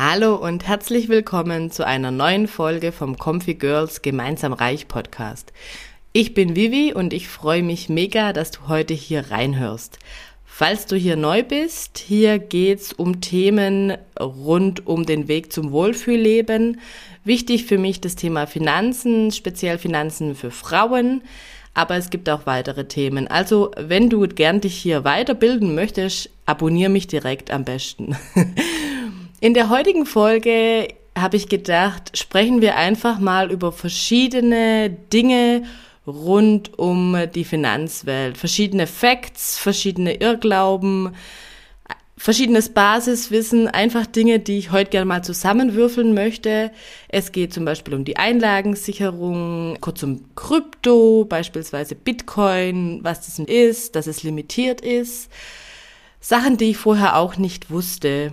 Hallo und herzlich willkommen zu einer neuen Folge vom Comfy Girls Gemeinsam Reich Podcast. Ich bin Vivi und ich freue mich mega, dass du heute hier reinhörst. Falls du hier neu bist, hier geht's um Themen rund um den Weg zum Wohlfühlleben. Wichtig für mich das Thema Finanzen, speziell Finanzen für Frauen, aber es gibt auch weitere Themen. Also, wenn du gern dich hier weiterbilden möchtest, abonniere mich direkt am besten. In der heutigen Folge habe ich gedacht, sprechen wir einfach mal über verschiedene Dinge rund um die Finanzwelt. Verschiedene Facts, verschiedene Irrglauben, verschiedenes Basiswissen, einfach Dinge, die ich heute gerne mal zusammenwürfeln möchte. Es geht zum Beispiel um die Einlagensicherung, kurz um Krypto, beispielsweise Bitcoin, was das ist, dass es limitiert ist. Sachen, die ich vorher auch nicht wusste.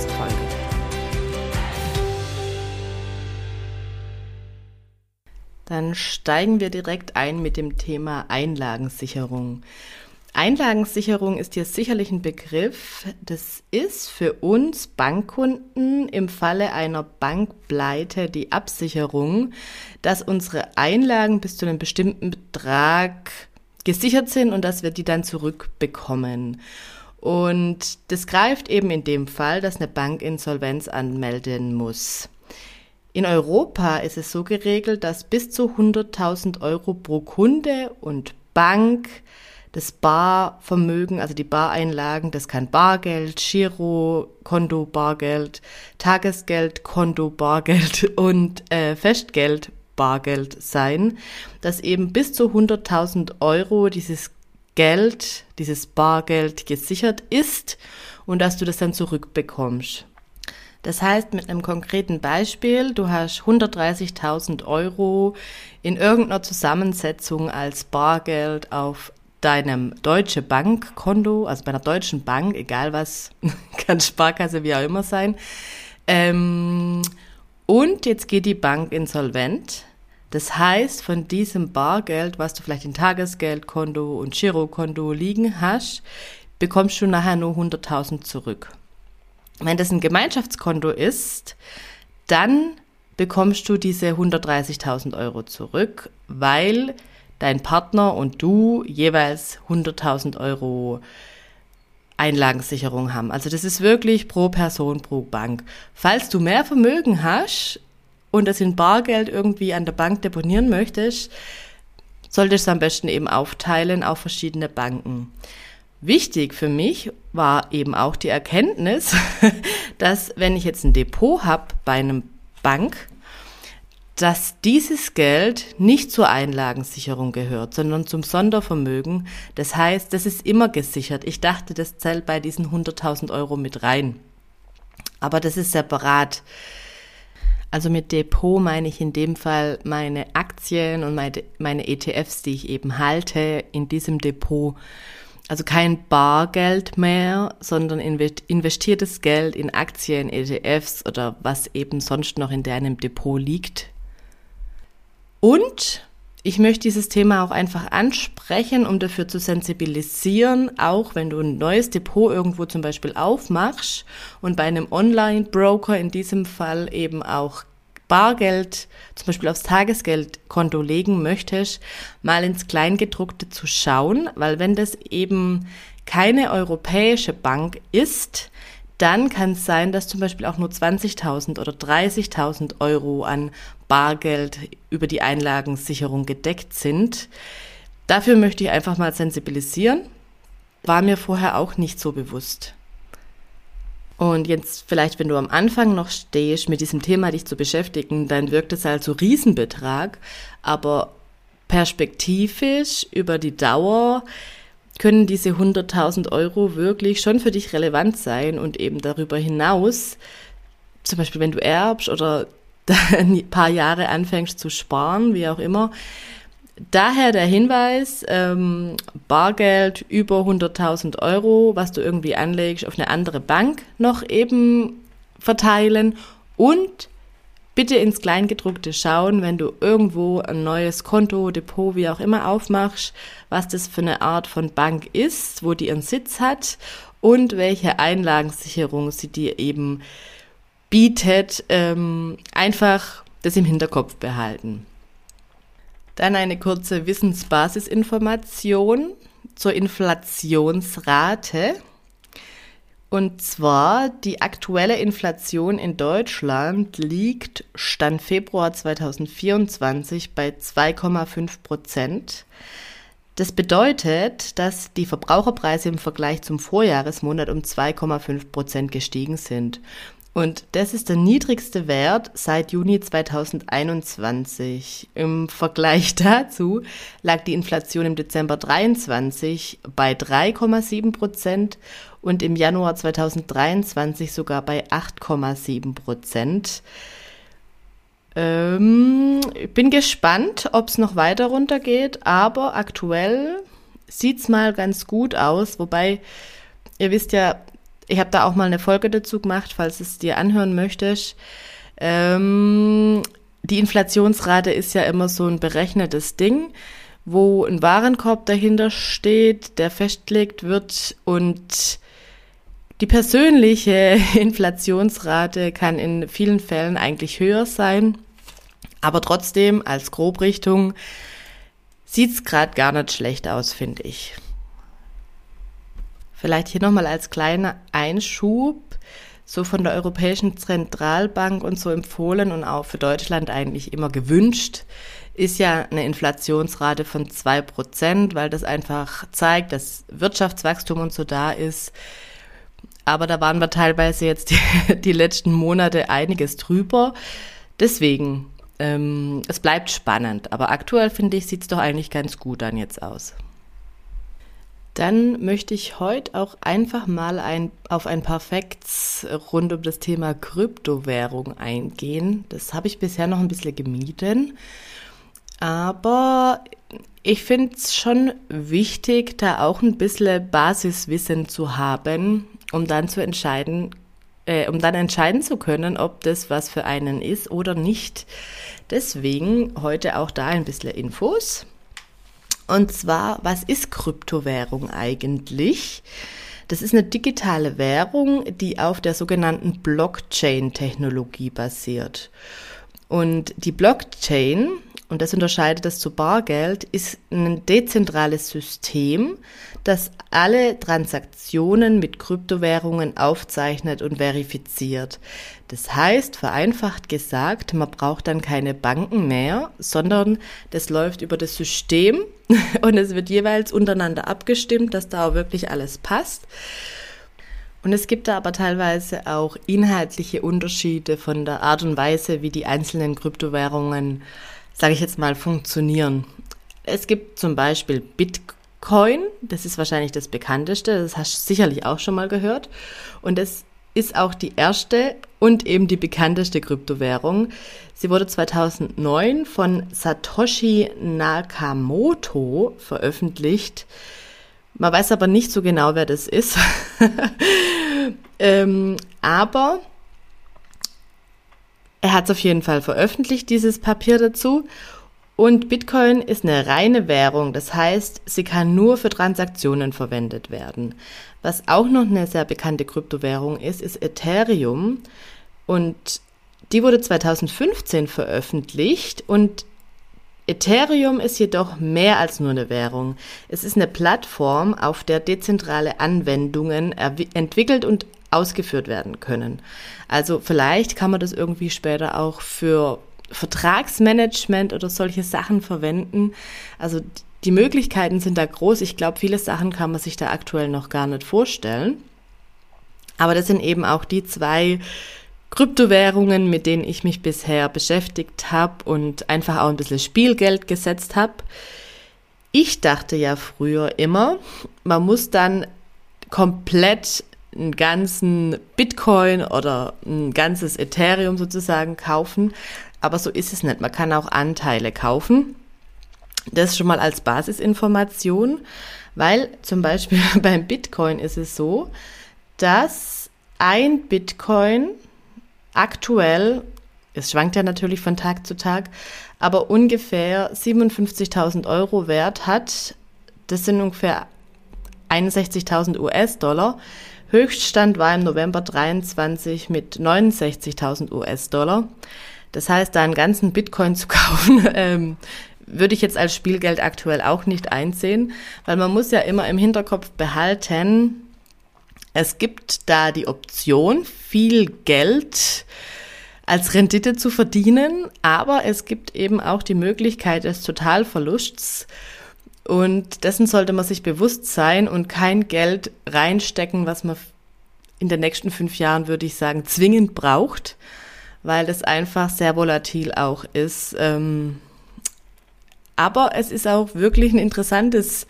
Dann steigen wir direkt ein mit dem Thema Einlagensicherung. Einlagensicherung ist hier sicherlich ein Begriff. Das ist für uns Bankkunden im Falle einer Bankpleite die Absicherung, dass unsere Einlagen bis zu einem bestimmten Betrag gesichert sind und dass wir die dann zurückbekommen. Und das greift eben in dem Fall, dass eine Bank Insolvenz anmelden muss. In Europa ist es so geregelt, dass bis zu 100.000 Euro pro Kunde und Bank das Barvermögen, also die Bareinlagen, das kann Bargeld, Giro, Konto, Bargeld, Tagesgeld, Konto, Bargeld und äh, Festgeld, Bargeld sein, dass eben bis zu 100.000 Euro dieses Geld, dieses Bargeld gesichert ist und dass du das dann zurückbekommst. Das heißt, mit einem konkreten Beispiel, du hast 130.000 Euro in irgendeiner Zusammensetzung als Bargeld auf deinem deutsche Bankkonto, also bei einer deutschen Bank, egal was, kann Sparkasse wie auch immer sein. Ähm, und jetzt geht die Bank insolvent. Das heißt, von diesem Bargeld, was du vielleicht in Tagesgeldkonto und Girokonto liegen hast, bekommst du nachher nur 100.000 zurück. Wenn das ein Gemeinschaftskonto ist, dann bekommst du diese 130.000 Euro zurück, weil dein Partner und du jeweils 100.000 Euro Einlagensicherung haben. Also das ist wirklich pro Person, pro Bank. Falls du mehr Vermögen hast und das in Bargeld irgendwie an der Bank deponieren möchtest, solltest du am besten eben aufteilen auf verschiedene Banken. Wichtig für mich war eben auch die Erkenntnis, dass wenn ich jetzt ein Depot habe bei einem Bank, dass dieses Geld nicht zur Einlagensicherung gehört, sondern zum Sondervermögen. Das heißt, das ist immer gesichert. Ich dachte, das zählt bei diesen 100.000 Euro mit rein. Aber das ist separat. Also mit Depot meine ich in dem Fall meine Aktien und meine, meine ETFs, die ich eben halte in diesem Depot. Also kein Bargeld mehr, sondern investiertes Geld in Aktien, ETFs oder was eben sonst noch in deinem Depot liegt, und ich möchte dieses Thema auch einfach ansprechen, um dafür zu sensibilisieren, auch wenn du ein neues Depot irgendwo zum Beispiel aufmachst und bei einem Online-Broker in diesem Fall eben auch Bargeld zum Beispiel aufs Tagesgeldkonto legen möchtest, mal ins Kleingedruckte zu schauen, weil wenn das eben keine europäische Bank ist, dann kann es sein, dass zum Beispiel auch nur 20.000 oder 30.000 Euro an Bargeld über die Einlagensicherung gedeckt sind. Dafür möchte ich einfach mal sensibilisieren. War mir vorher auch nicht so bewusst. Und jetzt vielleicht, wenn du am Anfang noch stehst, mit diesem Thema dich zu beschäftigen, dann wirkt es halt so Riesenbetrag, aber perspektivisch über die Dauer können diese 100.000 Euro wirklich schon für dich relevant sein und eben darüber hinaus, zum Beispiel wenn du erbst oder ein paar Jahre anfängst zu sparen, wie auch immer, daher der Hinweis, ähm, Bargeld über 100.000 Euro, was du irgendwie anlegst, auf eine andere Bank noch eben verteilen und bitte ins Kleingedruckte schauen, wenn du irgendwo ein neues Konto, Depot, wie auch immer aufmachst, was das für eine Art von Bank ist, wo die ihren Sitz hat und welche Einlagensicherung sie dir eben bietet. Ähm, einfach das im Hinterkopf behalten. Dann eine kurze Wissensbasisinformation zur Inflationsrate. Und zwar die aktuelle Inflation in Deutschland liegt Stand Februar 2024 bei 2,5 Prozent. Das bedeutet, dass die Verbraucherpreise im Vergleich zum Vorjahresmonat um 2,5 Prozent gestiegen sind. Und das ist der niedrigste Wert seit Juni 2021. Im Vergleich dazu lag die Inflation im Dezember 23 bei 3,7 Prozent und im Januar 2023 sogar bei 8,7 Prozent. Ähm, ich bin gespannt, ob es noch weiter runtergeht, aber aktuell sieht's mal ganz gut aus, wobei ihr wisst ja, ich habe da auch mal eine Folge dazu gemacht, falls es dir anhören möchtest. Ähm, die Inflationsrate ist ja immer so ein berechnetes Ding, wo ein Warenkorb dahinter steht, der festgelegt wird und die persönliche Inflationsrate kann in vielen Fällen eigentlich höher sein, aber trotzdem als Grobrichtung sieht's gerade gar nicht schlecht aus, finde ich. Vielleicht hier nochmal als kleiner Einschub, so von der Europäischen Zentralbank und so empfohlen und auch für Deutschland eigentlich immer gewünscht, ist ja eine Inflationsrate von zwei Prozent, weil das einfach zeigt, dass Wirtschaftswachstum und so da ist aber da waren wir teilweise jetzt die, die letzten Monate einiges drüber. Deswegen, ähm, es bleibt spannend. Aber aktuell finde ich, sieht es doch eigentlich ganz gut dann jetzt aus. Dann möchte ich heute auch einfach mal ein, auf ein paar Facts rund um das Thema Kryptowährung eingehen. Das habe ich bisher noch ein bisschen gemieden. Aber ich finde es schon wichtig, da auch ein bisschen Basiswissen zu haben, um dann zu entscheiden, äh, um dann entscheiden zu können, ob das was für einen ist oder nicht. Deswegen heute auch da ein bisschen Infos. Und zwar, was ist Kryptowährung eigentlich? Das ist eine digitale Währung, die auf der sogenannten Blockchain-Technologie basiert. Und die Blockchain und das unterscheidet das zu Bargeld, ist ein dezentrales System, das alle Transaktionen mit Kryptowährungen aufzeichnet und verifiziert. Das heißt, vereinfacht gesagt, man braucht dann keine Banken mehr, sondern das läuft über das System und es wird jeweils untereinander abgestimmt, dass da auch wirklich alles passt. Und es gibt da aber teilweise auch inhaltliche Unterschiede von der Art und Weise, wie die einzelnen Kryptowährungen sage ich jetzt mal, funktionieren. Es gibt zum Beispiel Bitcoin, das ist wahrscheinlich das bekannteste, das hast du sicherlich auch schon mal gehört. Und das ist auch die erste und eben die bekannteste Kryptowährung. Sie wurde 2009 von Satoshi Nakamoto veröffentlicht. Man weiß aber nicht so genau, wer das ist. ähm, aber er hat es auf jeden Fall veröffentlicht, dieses Papier dazu. Und Bitcoin ist eine reine Währung, das heißt, sie kann nur für Transaktionen verwendet werden. Was auch noch eine sehr bekannte Kryptowährung ist, ist Ethereum. Und die wurde 2015 veröffentlicht und Ethereum ist jedoch mehr als nur eine Währung. Es ist eine Plattform, auf der dezentrale Anwendungen entwickelt und ausgeführt werden können. Also vielleicht kann man das irgendwie später auch für Vertragsmanagement oder solche Sachen verwenden. Also die Möglichkeiten sind da groß. Ich glaube, viele Sachen kann man sich da aktuell noch gar nicht vorstellen. Aber das sind eben auch die zwei Kryptowährungen, mit denen ich mich bisher beschäftigt habe und einfach auch ein bisschen Spielgeld gesetzt habe. Ich dachte ja früher immer, man muss dann komplett einen ganzen Bitcoin oder ein ganzes Ethereum sozusagen kaufen. Aber so ist es nicht. Man kann auch Anteile kaufen. Das schon mal als Basisinformation, weil zum Beispiel beim Bitcoin ist es so, dass ein Bitcoin aktuell, es schwankt ja natürlich von Tag zu Tag, aber ungefähr 57.000 Euro wert hat. Das sind ungefähr 61.000 US-Dollar. Höchststand war im November 23 mit 69.000 US-Dollar. Das heißt, da einen ganzen Bitcoin zu kaufen, ähm, würde ich jetzt als Spielgeld aktuell auch nicht einsehen, weil man muss ja immer im Hinterkopf behalten, es gibt da die Option, viel Geld als Rendite zu verdienen, aber es gibt eben auch die Möglichkeit des Totalverlusts und dessen sollte man sich bewusst sein und kein Geld reinstecken, was man in den nächsten fünf Jahren, würde ich sagen, zwingend braucht, weil das einfach sehr volatil auch ist. Ähm, aber es ist auch wirklich ein interessantes,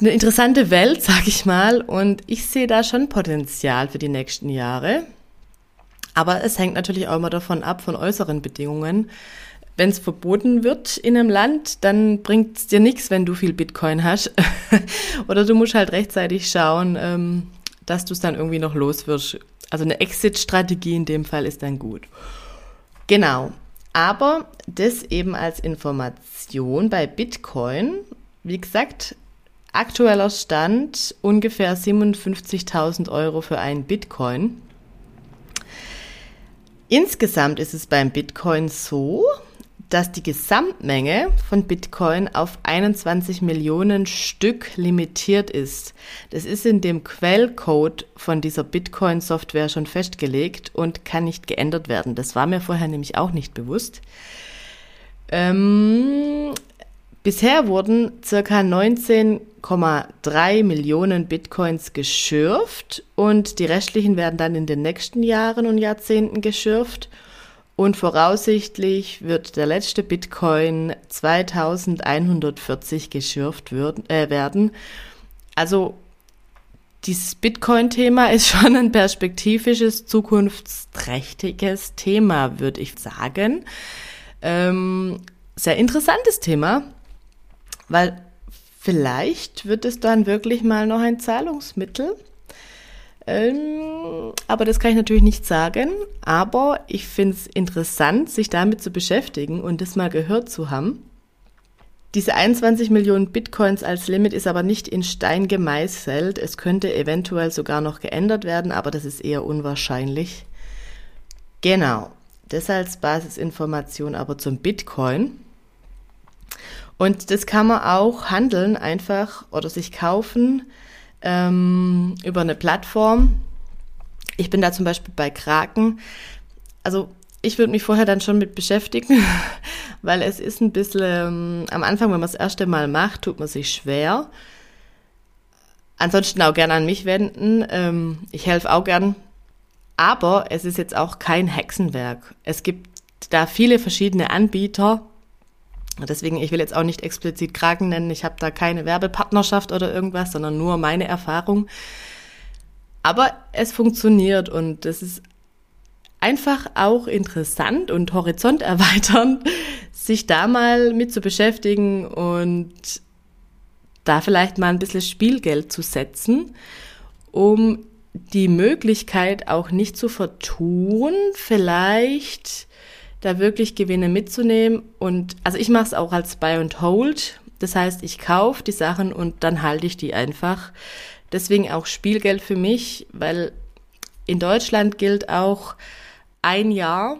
eine interessante Welt, sag ich mal, und ich sehe da schon Potenzial für die nächsten Jahre. Aber es hängt natürlich auch immer davon ab, von äußeren Bedingungen. Wenn es verboten wird in einem Land, dann bringt es dir nichts, wenn du viel Bitcoin hast. Oder du musst halt rechtzeitig schauen, ähm, dass du es dann irgendwie noch los wirst. Also eine Exit-Strategie in dem Fall ist dann gut. Genau. Aber das eben als Information bei Bitcoin. Wie gesagt, aktueller Stand ungefähr 57.000 Euro für einen Bitcoin. Insgesamt ist es beim Bitcoin so, dass die Gesamtmenge von Bitcoin auf 21 Millionen Stück limitiert ist. Das ist in dem Quellcode von dieser Bitcoin-Software schon festgelegt und kann nicht geändert werden. Das war mir vorher nämlich auch nicht bewusst. Ähm, bisher wurden circa 19,3 Millionen Bitcoins geschürft und die restlichen werden dann in den nächsten Jahren und Jahrzehnten geschürft. Und voraussichtlich wird der letzte Bitcoin 2140 geschürft wird, äh, werden. Also dieses Bitcoin-Thema ist schon ein perspektivisches, zukunftsträchtiges Thema, würde ich sagen. Ähm, sehr interessantes Thema, weil vielleicht wird es dann wirklich mal noch ein Zahlungsmittel ähm, aber das kann ich natürlich nicht sagen. Aber ich finde es interessant, sich damit zu beschäftigen und das mal gehört zu haben. Diese 21 Millionen Bitcoins als Limit ist aber nicht in Stein gemeißelt. Es könnte eventuell sogar noch geändert werden, aber das ist eher unwahrscheinlich. Genau. Das als Basisinformation aber zum Bitcoin. Und das kann man auch handeln einfach oder sich kaufen ähm, über eine Plattform. Ich bin da zum Beispiel bei Kraken. Also ich würde mich vorher dann schon mit beschäftigen, weil es ist ein bisschen, ähm, am Anfang, wenn man das erste Mal macht, tut man sich schwer. Ansonsten auch gerne an mich wenden. Ähm, ich helfe auch gern. Aber es ist jetzt auch kein Hexenwerk. Es gibt da viele verschiedene Anbieter Deswegen, ich will jetzt auch nicht explizit Kraken nennen. Ich habe da keine Werbepartnerschaft oder irgendwas, sondern nur meine Erfahrung. Aber es funktioniert und es ist einfach auch interessant und horizonterweiternd, sich da mal mit zu beschäftigen und da vielleicht mal ein bisschen Spielgeld zu setzen, um die Möglichkeit auch nicht zu vertun, vielleicht da wirklich Gewinne mitzunehmen. Und also ich mache es auch als Buy and Hold. Das heißt, ich kaufe die Sachen und dann halte ich die einfach. Deswegen auch Spielgeld für mich, weil in Deutschland gilt auch ein Jahr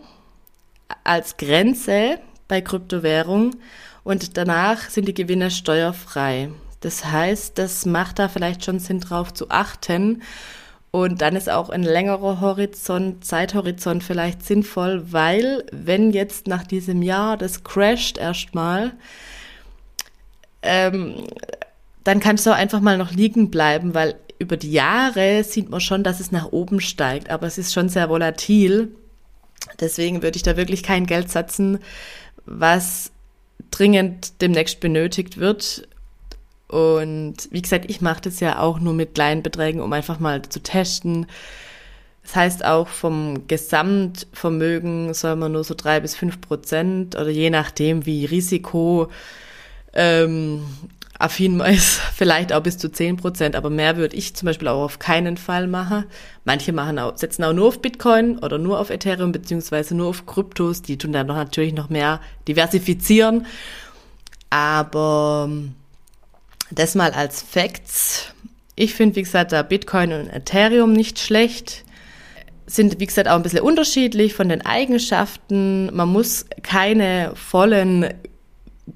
als Grenze bei Kryptowährung und danach sind die Gewinne steuerfrei. Das heißt, das macht da vielleicht schon Sinn drauf zu achten und dann ist auch ein längerer Horizont, Zeithorizont vielleicht sinnvoll, weil wenn jetzt nach diesem Jahr das crasht erstmal, ähm, dann kannst du einfach mal noch liegen bleiben, weil über die Jahre sieht man schon, dass es nach oben steigt, aber es ist schon sehr volatil. Deswegen würde ich da wirklich kein Geld setzen, was dringend demnächst benötigt wird und wie gesagt, ich mache das ja auch nur mit kleinen Beträgen, um einfach mal zu testen. Das heißt auch vom Gesamtvermögen soll man nur so drei bis fünf Prozent oder je nachdem, wie Risiko ähm, affin man ist, vielleicht auch bis zu zehn Prozent, aber mehr würde ich zum Beispiel auch auf keinen Fall machen. Manche machen auch, setzen auch nur auf Bitcoin oder nur auf Ethereum beziehungsweise nur auf Kryptos, die tun dann noch natürlich noch mehr diversifizieren. Aber ähm, das mal als Facts. Ich finde, wie gesagt, da Bitcoin und Ethereum nicht schlecht sind, wie gesagt, auch ein bisschen unterschiedlich von den Eigenschaften. Man muss keine vollen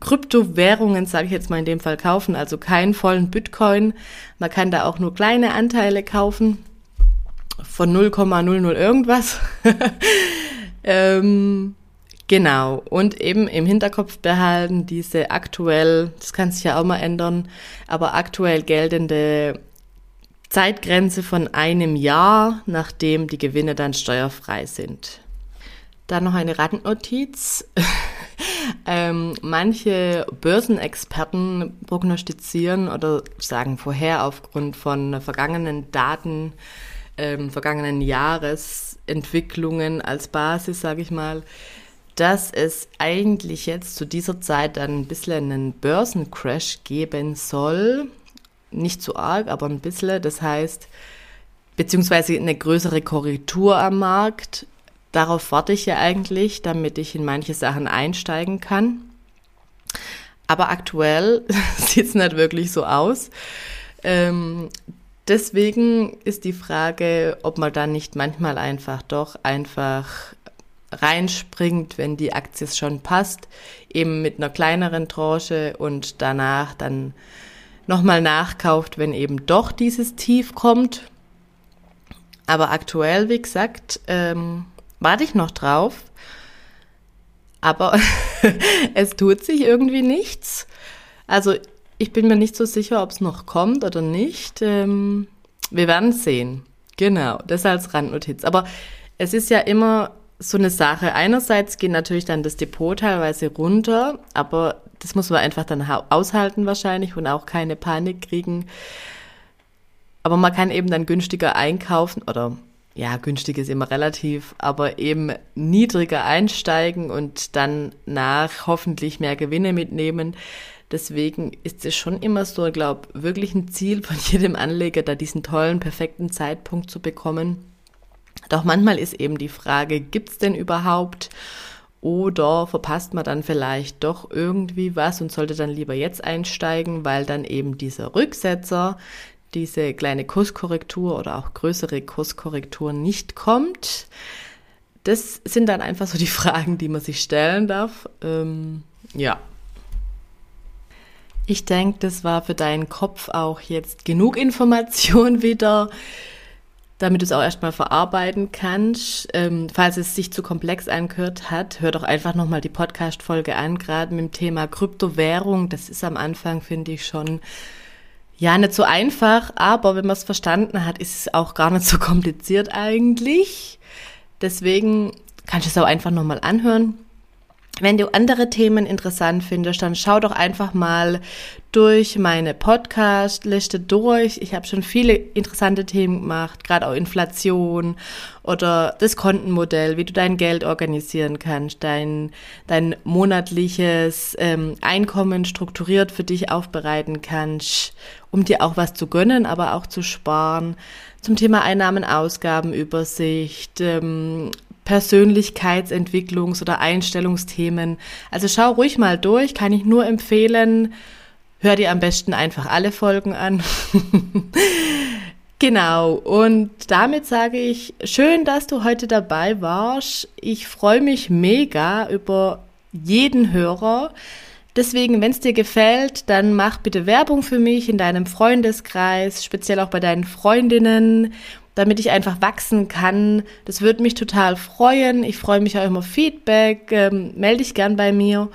Kryptowährungen, sage ich jetzt mal in dem Fall, kaufen, also keinen vollen Bitcoin. Man kann da auch nur kleine Anteile kaufen von 0,00 irgendwas. ähm, genau. Und eben im Hinterkopf behalten, diese aktuell, das kann sich ja auch mal ändern, aber aktuell geltende Zeitgrenze von einem Jahr, nachdem die Gewinne dann steuerfrei sind. Dann noch eine Randnotiz. ähm, manche Börsenexperten prognostizieren oder sagen vorher aufgrund von vergangenen Daten, ähm, vergangenen Jahresentwicklungen als Basis, sage ich mal, dass es eigentlich jetzt zu dieser Zeit dann ein bisschen einen Börsencrash geben soll nicht zu arg, aber ein bisschen. Das heißt, beziehungsweise eine größere Korrektur am Markt. Darauf warte ich ja eigentlich, damit ich in manche Sachen einsteigen kann. Aber aktuell sieht es nicht wirklich so aus. Ähm, deswegen ist die Frage, ob man dann nicht manchmal einfach doch einfach reinspringt, wenn die Aktie schon passt, eben mit einer kleineren Tranche und danach dann nochmal nachkauft, wenn eben doch dieses Tief kommt. Aber aktuell, wie gesagt, ähm, warte ich noch drauf. Aber es tut sich irgendwie nichts. Also ich bin mir nicht so sicher, ob es noch kommt oder nicht. Ähm, wir werden sehen. Genau, das als Randnotiz. Aber es ist ja immer so eine Sache. Einerseits geht natürlich dann das Depot teilweise runter, aber das muss man einfach dann aushalten wahrscheinlich und auch keine Panik kriegen. Aber man kann eben dann günstiger einkaufen oder ja, günstig ist immer relativ, aber eben niedriger einsteigen und dann nach hoffentlich mehr Gewinne mitnehmen. Deswegen ist es schon immer so, ich glaube, wirklich ein Ziel von jedem Anleger, da diesen tollen, perfekten Zeitpunkt zu bekommen. Doch manchmal ist eben die Frage, gibt's denn überhaupt? Oder verpasst man dann vielleicht doch irgendwie was und sollte dann lieber jetzt einsteigen, weil dann eben dieser Rücksetzer, diese kleine Kurskorrektur oder auch größere Kurskorrektur nicht kommt. Das sind dann einfach so die Fragen, die man sich stellen darf. Ähm, ja. Ich denke, das war für deinen Kopf auch jetzt genug Information wieder damit du es auch erstmal verarbeiten kannst. Ähm, falls es sich zu komplex angehört hat, hör doch einfach nochmal die Podcast-Folge an, gerade mit dem Thema Kryptowährung. Das ist am Anfang, finde ich, schon ja nicht so einfach, aber wenn man es verstanden hat, ist es auch gar nicht so kompliziert eigentlich. Deswegen kannst du es auch einfach nochmal anhören. Wenn du andere Themen interessant findest, dann schau doch einfach mal durch meine Podcast-Liste durch. Ich habe schon viele interessante Themen gemacht, gerade auch Inflation oder das Kontenmodell, wie du dein Geld organisieren kannst, dein, dein monatliches ähm, Einkommen strukturiert für dich aufbereiten kannst, um dir auch was zu gönnen, aber auch zu sparen. Zum Thema Einnahmen-Ausgaben-Übersicht, ähm, Persönlichkeitsentwicklungs- oder Einstellungsthemen. Also schau ruhig mal durch, kann ich nur empfehlen. Hör dir am besten einfach alle Folgen an. genau, und damit sage ich, schön, dass du heute dabei warst. Ich freue mich mega über jeden Hörer. Deswegen, wenn es dir gefällt, dann mach bitte Werbung für mich in deinem Freundeskreis, speziell auch bei deinen Freundinnen damit ich einfach wachsen kann. Das würde mich total freuen. Ich freue mich auch immer Feedback. Ähm, melde dich gern bei mir.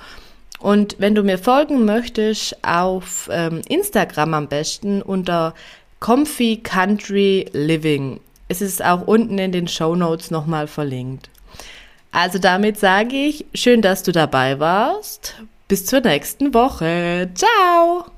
Und wenn du mir folgen möchtest, auf ähm, Instagram am besten unter Comfy Country Living. Es ist auch unten in den Show Notes nochmal verlinkt. Also damit sage ich, schön, dass du dabei warst. Bis zur nächsten Woche. Ciao!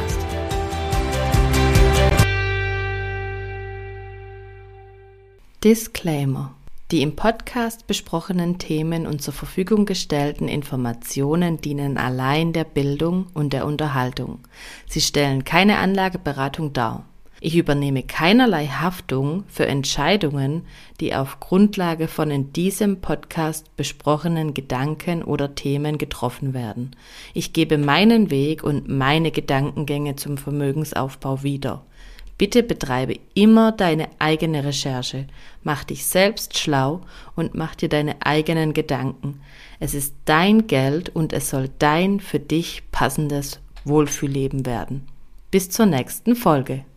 Disclaimer. Die im Podcast besprochenen Themen und zur Verfügung gestellten Informationen dienen allein der Bildung und der Unterhaltung. Sie stellen keine Anlageberatung dar. Ich übernehme keinerlei Haftung für Entscheidungen, die auf Grundlage von in diesem Podcast besprochenen Gedanken oder Themen getroffen werden. Ich gebe meinen Weg und meine Gedankengänge zum Vermögensaufbau wieder. Bitte betreibe immer deine eigene Recherche, mach dich selbst schlau und mach dir deine eigenen Gedanken. Es ist dein Geld und es soll dein für dich passendes Wohlfühlleben werden. Bis zur nächsten Folge.